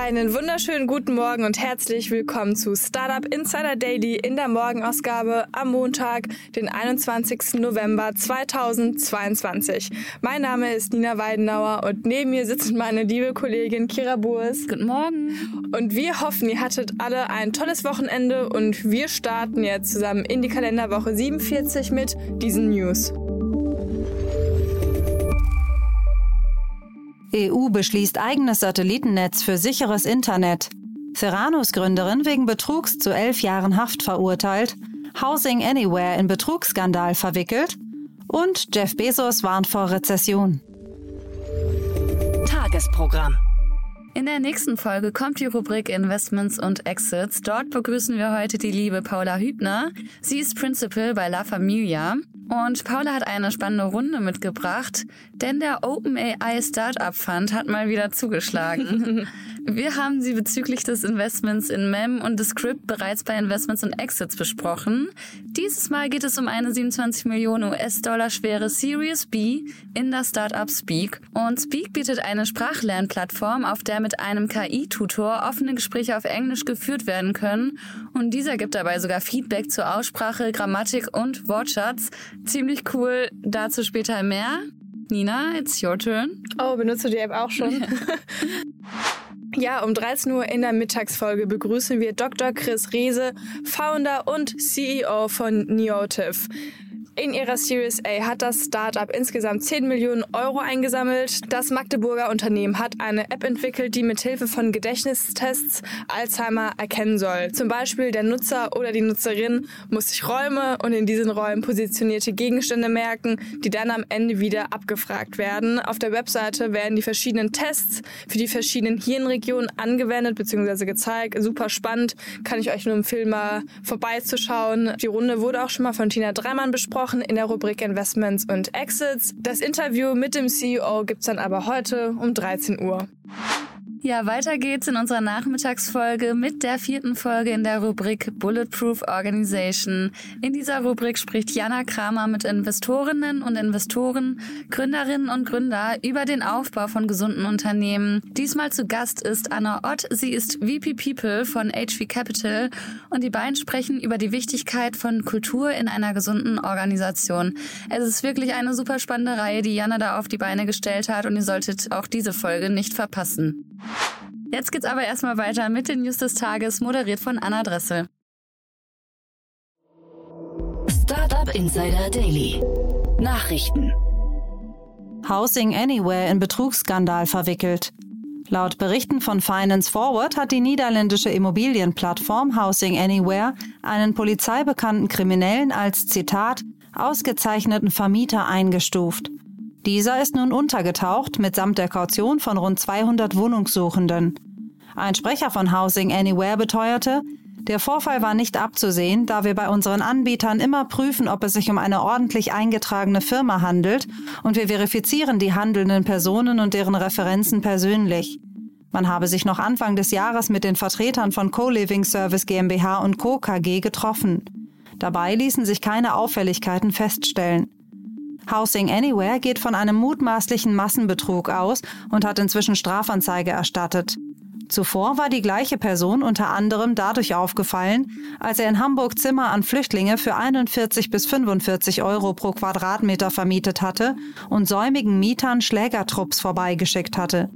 Einen wunderschönen guten Morgen und herzlich willkommen zu Startup Insider Daily in der Morgenausgabe am Montag, den 21. November 2022. Mein Name ist Nina Weidenauer und neben mir sitzt meine liebe Kollegin Kira Burs. Guten Morgen. Und wir hoffen, ihr hattet alle ein tolles Wochenende und wir starten jetzt zusammen in die Kalenderwoche 47 mit diesen News. EU beschließt eigenes Satellitennetz für sicheres Internet. Ceranus-Gründerin wegen Betrugs zu elf Jahren Haft verurteilt. Housing Anywhere in Betrugsskandal verwickelt. Und Jeff Bezos warnt vor Rezession. Tagesprogramm. In der nächsten Folge kommt die Rubrik Investments und Exits. Dort begrüßen wir heute die liebe Paula Hübner. Sie ist Principal bei La Familia. Und Paula hat eine spannende Runde mitgebracht, denn der OpenAI Startup Fund hat mal wieder zugeschlagen. Wir haben sie bezüglich des Investments in MEM und Descript bereits bei Investments und Exits besprochen. Dieses Mal geht es um eine 27 Millionen US-Dollar schwere Series B in das Startup Speak. Und Speak bietet eine Sprachlernplattform, auf der mit einem KI-Tutor offene Gespräche auf Englisch geführt werden können. Und dieser gibt dabei sogar Feedback zur Aussprache, Grammatik und Wortschatz. Ziemlich cool, dazu später mehr. Nina, it's your turn. Oh, benutzt du die App auch schon? Ja, um 13 Uhr in der Mittagsfolge begrüßen wir Dr. Chris Riese, Founder und CEO von Neotiv. In ihrer Series A hat das Startup insgesamt 10 Millionen Euro eingesammelt. Das Magdeburger Unternehmen hat eine App entwickelt, die mithilfe von Gedächtnistests Alzheimer erkennen soll. Zum Beispiel der Nutzer oder die Nutzerin muss sich Räume und in diesen Räumen positionierte Gegenstände merken, die dann am Ende wieder abgefragt werden. Auf der Webseite werden die verschiedenen Tests für die verschiedenen Hirnregionen angewendet bzw. gezeigt. Super spannend, kann ich euch nur empfehlen, mal vorbeizuschauen. Die Runde wurde auch schon mal von Tina Dreimann besprochen besprochen in der Rubrik Investments und Exits. Das Interview mit dem CEO gibt's dann aber heute um 13 Uhr. Ja, weiter geht's in unserer Nachmittagsfolge mit der vierten Folge in der Rubrik Bulletproof Organization. In dieser Rubrik spricht Jana Kramer mit Investorinnen und Investoren, Gründerinnen und Gründer über den Aufbau von gesunden Unternehmen. Diesmal zu Gast ist Anna Ott. Sie ist VP People von HV Capital und die beiden sprechen über die Wichtigkeit von Kultur in einer gesunden Organisation. Es ist wirklich eine super spannende Reihe, die Jana da auf die Beine gestellt hat und ihr solltet auch diese Folge nicht verpassen. Jetzt geht's aber erstmal weiter mit den News des Tages, moderiert von Anna Dressel. Startup Insider Daily. Nachrichten. Housing Anywhere in Betrugsskandal verwickelt. Laut Berichten von Finance Forward hat die niederländische Immobilienplattform Housing Anywhere einen polizeibekannten Kriminellen als Zitat ausgezeichneten Vermieter eingestuft. Dieser ist nun untergetaucht mitsamt der Kaution von rund 200 Wohnungssuchenden. Ein Sprecher von Housing Anywhere beteuerte, der Vorfall war nicht abzusehen, da wir bei unseren Anbietern immer prüfen, ob es sich um eine ordentlich eingetragene Firma handelt und wir verifizieren die handelnden Personen und deren Referenzen persönlich. Man habe sich noch Anfang des Jahres mit den Vertretern von Co-Living Service GmbH und Co. KG getroffen. Dabei ließen sich keine Auffälligkeiten feststellen. Housing Anywhere geht von einem mutmaßlichen Massenbetrug aus und hat inzwischen Strafanzeige erstattet. Zuvor war die gleiche Person unter anderem dadurch aufgefallen, als er in Hamburg Zimmer an Flüchtlinge für 41 bis 45 Euro pro Quadratmeter vermietet hatte und säumigen Mietern Schlägertrupps vorbeigeschickt hatte.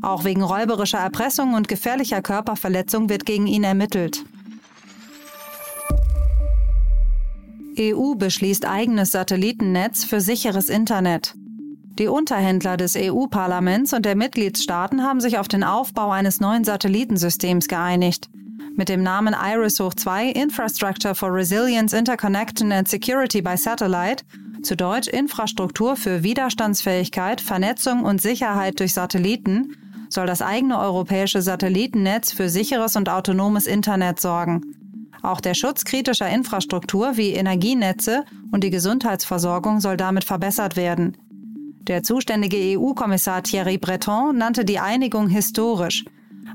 Auch wegen räuberischer Erpressung und gefährlicher Körperverletzung wird gegen ihn ermittelt. EU beschließt eigenes Satellitennetz für sicheres Internet. Die Unterhändler des EU-Parlaments und der Mitgliedstaaten haben sich auf den Aufbau eines neuen Satellitensystems geeinigt. Mit dem Namen IRIS hoch 2 Infrastructure for Resilience, Interconnection and Security by Satellite, zu Deutsch Infrastruktur für Widerstandsfähigkeit, Vernetzung und Sicherheit durch Satelliten, soll das eigene europäische Satellitennetz für sicheres und autonomes Internet sorgen. Auch der Schutz kritischer Infrastruktur wie Energienetze und die Gesundheitsversorgung soll damit verbessert werden. Der zuständige EU-Kommissar Thierry Breton nannte die Einigung historisch.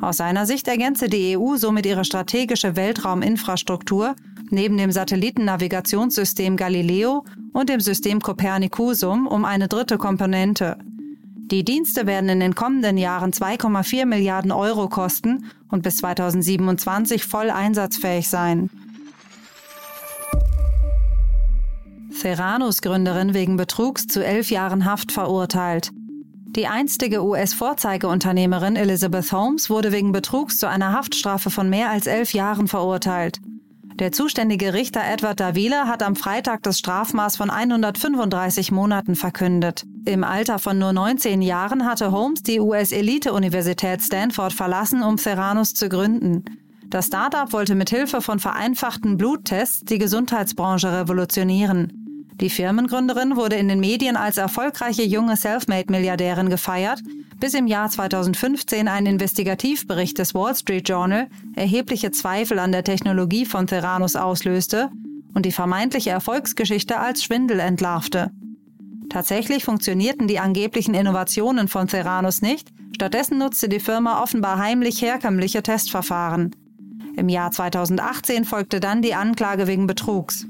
Aus seiner Sicht ergänze die EU somit ihre strategische Weltrauminfrastruktur neben dem Satellitennavigationssystem Galileo und dem System Copernicusum um eine dritte Komponente. Die Dienste werden in den kommenden Jahren 2,4 Milliarden Euro kosten und bis 2027 voll einsatzfähig sein. Theranos-Gründerin wegen Betrugs zu elf Jahren Haft verurteilt. Die einstige US-Vorzeigeunternehmerin Elizabeth Holmes wurde wegen Betrugs zu einer Haftstrafe von mehr als elf Jahren verurteilt. Der zuständige Richter Edward Davila hat am Freitag das Strafmaß von 135 Monaten verkündet. Im Alter von nur 19 Jahren hatte Holmes die US-Elite-Universität Stanford verlassen, um Theranos zu gründen. Das Startup wollte mit Hilfe von vereinfachten Bluttests die Gesundheitsbranche revolutionieren. Die Firmengründerin wurde in den Medien als erfolgreiche junge Selfmade-Milliardärin gefeiert, bis im Jahr 2015 ein Investigativbericht des Wall Street Journal erhebliche Zweifel an der Technologie von Theranos auslöste und die vermeintliche Erfolgsgeschichte als Schwindel entlarvte. Tatsächlich funktionierten die angeblichen Innovationen von Theranos nicht, stattdessen nutzte die Firma offenbar heimlich herkömmliche Testverfahren. Im Jahr 2018 folgte dann die Anklage wegen Betrugs.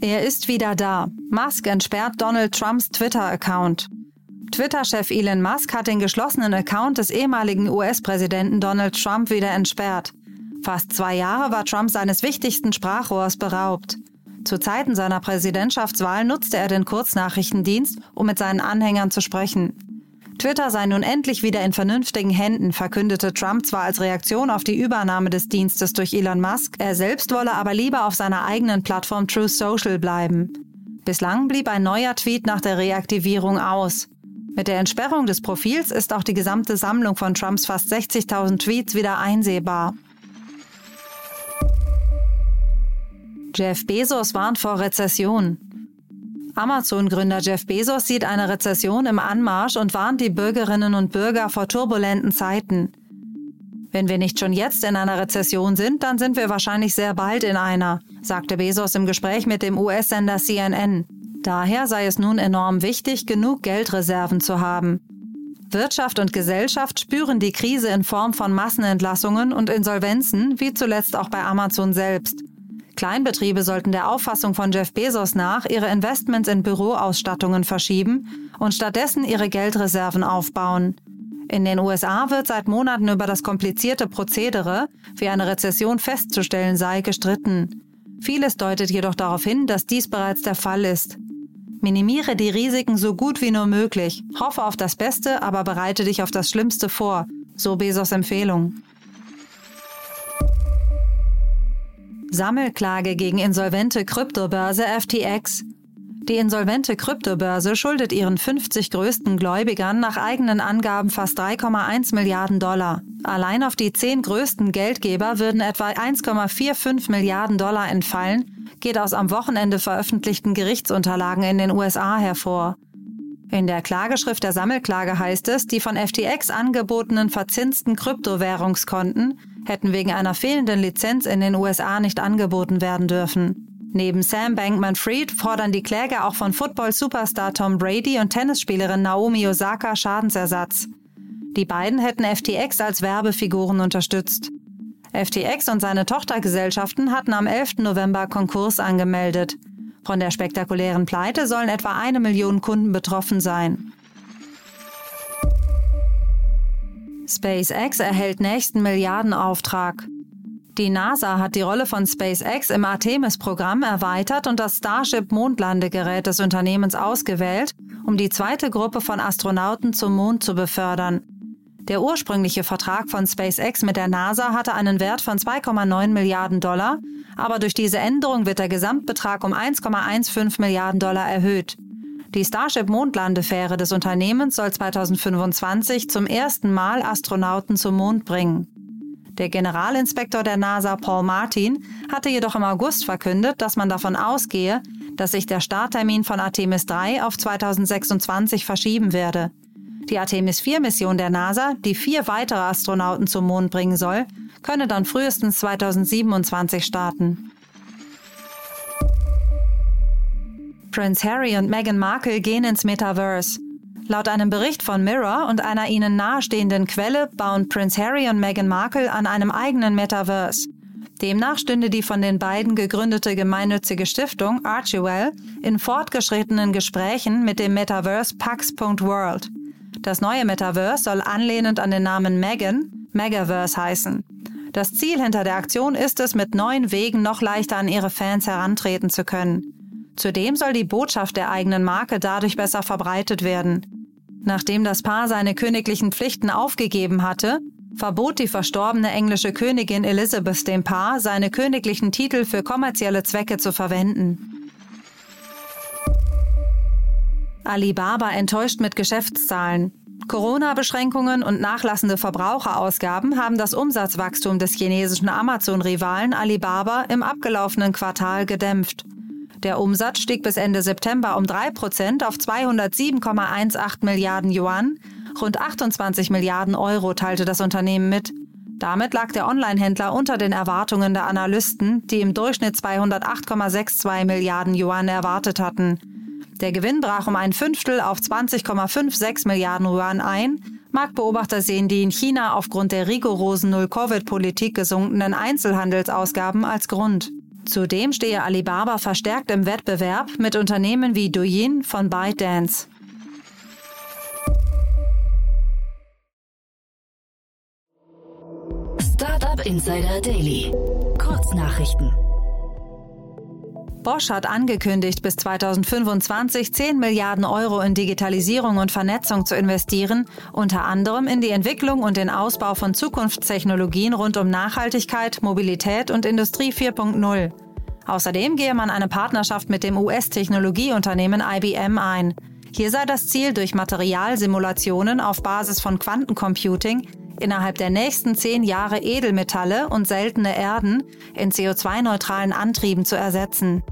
Er ist wieder da. Musk entsperrt Donald Trumps Twitter-Account. Twitter-Chef Elon Musk hat den geschlossenen Account des ehemaligen US-Präsidenten Donald Trump wieder entsperrt. Fast zwei Jahre war Trump seines wichtigsten Sprachrohrs beraubt. Zu Zeiten seiner Präsidentschaftswahl nutzte er den Kurznachrichtendienst, um mit seinen Anhängern zu sprechen. Twitter sei nun endlich wieder in vernünftigen Händen, verkündete Trump zwar als Reaktion auf die Übernahme des Dienstes durch Elon Musk, er selbst wolle aber lieber auf seiner eigenen Plattform True Social bleiben. Bislang blieb ein neuer Tweet nach der Reaktivierung aus. Mit der Entsperrung des Profils ist auch die gesamte Sammlung von Trumps fast 60.000 Tweets wieder einsehbar. Jeff Bezos warnt vor Rezession. Amazon-Gründer Jeff Bezos sieht eine Rezession im Anmarsch und warnt die Bürgerinnen und Bürger vor turbulenten Zeiten. Wenn wir nicht schon jetzt in einer Rezession sind, dann sind wir wahrscheinlich sehr bald in einer, sagte Bezos im Gespräch mit dem US-Sender CNN. Daher sei es nun enorm wichtig, genug Geldreserven zu haben. Wirtschaft und Gesellschaft spüren die Krise in Form von Massenentlassungen und Insolvenzen, wie zuletzt auch bei Amazon selbst. Kleinbetriebe sollten der Auffassung von Jeff Bezos nach ihre Investments in Büroausstattungen verschieben und stattdessen ihre Geldreserven aufbauen. In den USA wird seit Monaten über das komplizierte Prozedere, wie eine Rezession festzustellen sei, gestritten. Vieles deutet jedoch darauf hin, dass dies bereits der Fall ist. Minimiere die Risiken so gut wie nur möglich, hoffe auf das Beste, aber bereite dich auf das Schlimmste vor, so Bezos Empfehlung. Sammelklage gegen insolvente Kryptobörse FTX. Die insolvente Kryptobörse schuldet ihren 50 größten Gläubigern nach eigenen Angaben fast 3,1 Milliarden Dollar. Allein auf die zehn größten Geldgeber würden etwa 1,45 Milliarden Dollar entfallen, geht aus am Wochenende veröffentlichten Gerichtsunterlagen in den USA hervor. In der Klageschrift der Sammelklage heißt es, die von FTX angebotenen verzinsten Kryptowährungskonten hätten wegen einer fehlenden Lizenz in den USA nicht angeboten werden dürfen. Neben Sam Bankman-Fried fordern die Kläger auch von Football-Superstar Tom Brady und Tennisspielerin Naomi Osaka Schadensersatz. Die beiden hätten FTX als Werbefiguren unterstützt. FTX und seine Tochtergesellschaften hatten am 11. November Konkurs angemeldet. Von der spektakulären Pleite sollen etwa eine Million Kunden betroffen sein. SpaceX erhält nächsten Milliardenauftrag. Die NASA hat die Rolle von SpaceX im Artemis-Programm erweitert und das Starship-Mondlandegerät des Unternehmens ausgewählt, um die zweite Gruppe von Astronauten zum Mond zu befördern. Der ursprüngliche Vertrag von SpaceX mit der NASA hatte einen Wert von 2,9 Milliarden Dollar, aber durch diese Änderung wird der Gesamtbetrag um 1,15 Milliarden Dollar erhöht. Die Starship-Mondlandefähre des Unternehmens soll 2025 zum ersten Mal Astronauten zum Mond bringen. Der Generalinspektor der NASA Paul Martin hatte jedoch im August verkündet, dass man davon ausgehe, dass sich der Starttermin von Artemis 3 auf 2026 verschieben werde. Die Artemis 4-Mission der NASA, die vier weitere Astronauten zum Mond bringen soll, könne dann frühestens 2027 starten. Prince Harry und Meghan Markle gehen ins Metaverse. Laut einem Bericht von Mirror und einer ihnen nahestehenden Quelle bauen Prince Harry und Meghan Markle an einem eigenen Metaverse. Demnach stünde die von den beiden gegründete gemeinnützige Stiftung Archewell in fortgeschrittenen Gesprächen mit dem Metaverse Pax.world. Das neue Metaverse soll anlehnend an den Namen Megan Megaverse heißen. Das Ziel hinter der Aktion ist es, mit neuen Wegen noch leichter an ihre Fans herantreten zu können. Zudem soll die Botschaft der eigenen Marke dadurch besser verbreitet werden. Nachdem das Paar seine königlichen Pflichten aufgegeben hatte, verbot die verstorbene englische Königin Elizabeth dem Paar, seine königlichen Titel für kommerzielle Zwecke zu verwenden. Alibaba enttäuscht mit Geschäftszahlen. Corona-Beschränkungen und nachlassende Verbraucherausgaben haben das Umsatzwachstum des chinesischen Amazon-Rivalen Alibaba im abgelaufenen Quartal gedämpft. Der Umsatz stieg bis Ende September um 3 Prozent auf 207,18 Milliarden Yuan. Rund 28 Milliarden Euro teilte das Unternehmen mit. Damit lag der Online-Händler unter den Erwartungen der Analysten, die im Durchschnitt 208,62 Milliarden Yuan erwartet hatten. Der Gewinn brach um ein Fünftel auf 20,56 Milliarden Yuan ein. Marktbeobachter sehen die in China aufgrund der rigorosen Null-Covid-Politik gesunkenen Einzelhandelsausgaben als Grund. Zudem stehe Alibaba verstärkt im Wettbewerb mit Unternehmen wie Douyin von ByteDance. Startup Insider Daily. Kurznachrichten. Bosch hat angekündigt, bis 2025 10 Milliarden Euro in Digitalisierung und Vernetzung zu investieren, unter anderem in die Entwicklung und den Ausbau von Zukunftstechnologien rund um Nachhaltigkeit, Mobilität und Industrie 4.0. Außerdem gehe man eine Partnerschaft mit dem US-Technologieunternehmen IBM ein. Hier sei das Ziel, durch Materialsimulationen auf Basis von Quantencomputing innerhalb der nächsten zehn Jahre Edelmetalle und seltene Erden in CO2-neutralen Antrieben zu ersetzen.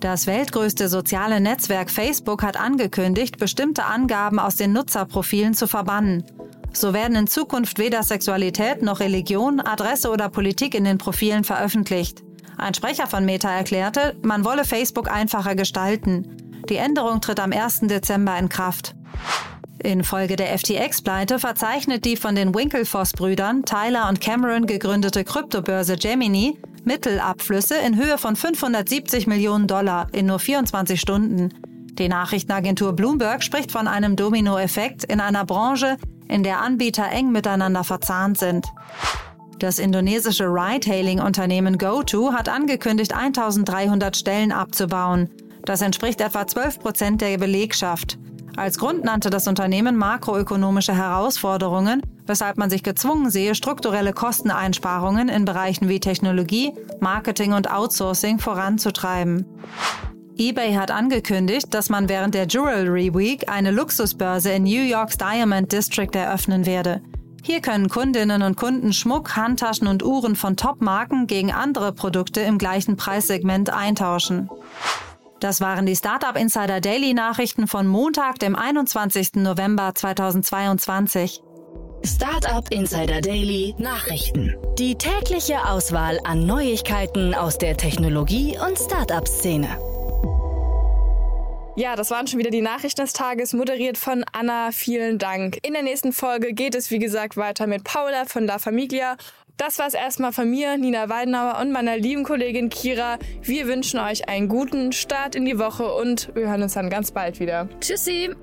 Das weltgrößte soziale Netzwerk Facebook hat angekündigt, bestimmte Angaben aus den Nutzerprofilen zu verbannen. So werden in Zukunft weder Sexualität noch Religion, Adresse oder Politik in den Profilen veröffentlicht. Ein Sprecher von Meta erklärte, man wolle Facebook einfacher gestalten. Die Änderung tritt am 1. Dezember in Kraft. Infolge der FTX-Pleite verzeichnet die von den Winklevoss-Brüdern Tyler und Cameron gegründete Kryptobörse Gemini Mittelabflüsse in Höhe von 570 Millionen Dollar in nur 24 Stunden. Die Nachrichtenagentur Bloomberg spricht von einem Dominoeffekt in einer Branche, in der Anbieter eng miteinander verzahnt sind. Das indonesische Ride-Hailing-Unternehmen GoTo hat angekündigt, 1300 Stellen abzubauen. Das entspricht etwa 12 Prozent der Belegschaft. Als Grund nannte das Unternehmen makroökonomische Herausforderungen, weshalb man sich gezwungen sehe, strukturelle Kosteneinsparungen in Bereichen wie Technologie, Marketing und Outsourcing voranzutreiben. eBay hat angekündigt, dass man während der Jewelry Week eine Luxusbörse in New Yorks Diamond District eröffnen werde. Hier können Kundinnen und Kunden Schmuck, Handtaschen und Uhren von Top-Marken gegen andere Produkte im gleichen Preissegment eintauschen. Das waren die Startup Insider Daily Nachrichten von Montag, dem 21. November 2022. Startup Insider Daily Nachrichten. Die tägliche Auswahl an Neuigkeiten aus der Technologie- und Startup-Szene. Ja, das waren schon wieder die Nachrichten des Tages, moderiert von Anna. Vielen Dank. In der nächsten Folge geht es, wie gesagt, weiter mit Paula von La Familia. Das war es erstmal von mir, Nina Weidenauer und meiner lieben Kollegin Kira. Wir wünschen euch einen guten Start in die Woche und wir hören uns dann ganz bald wieder. Tschüssi!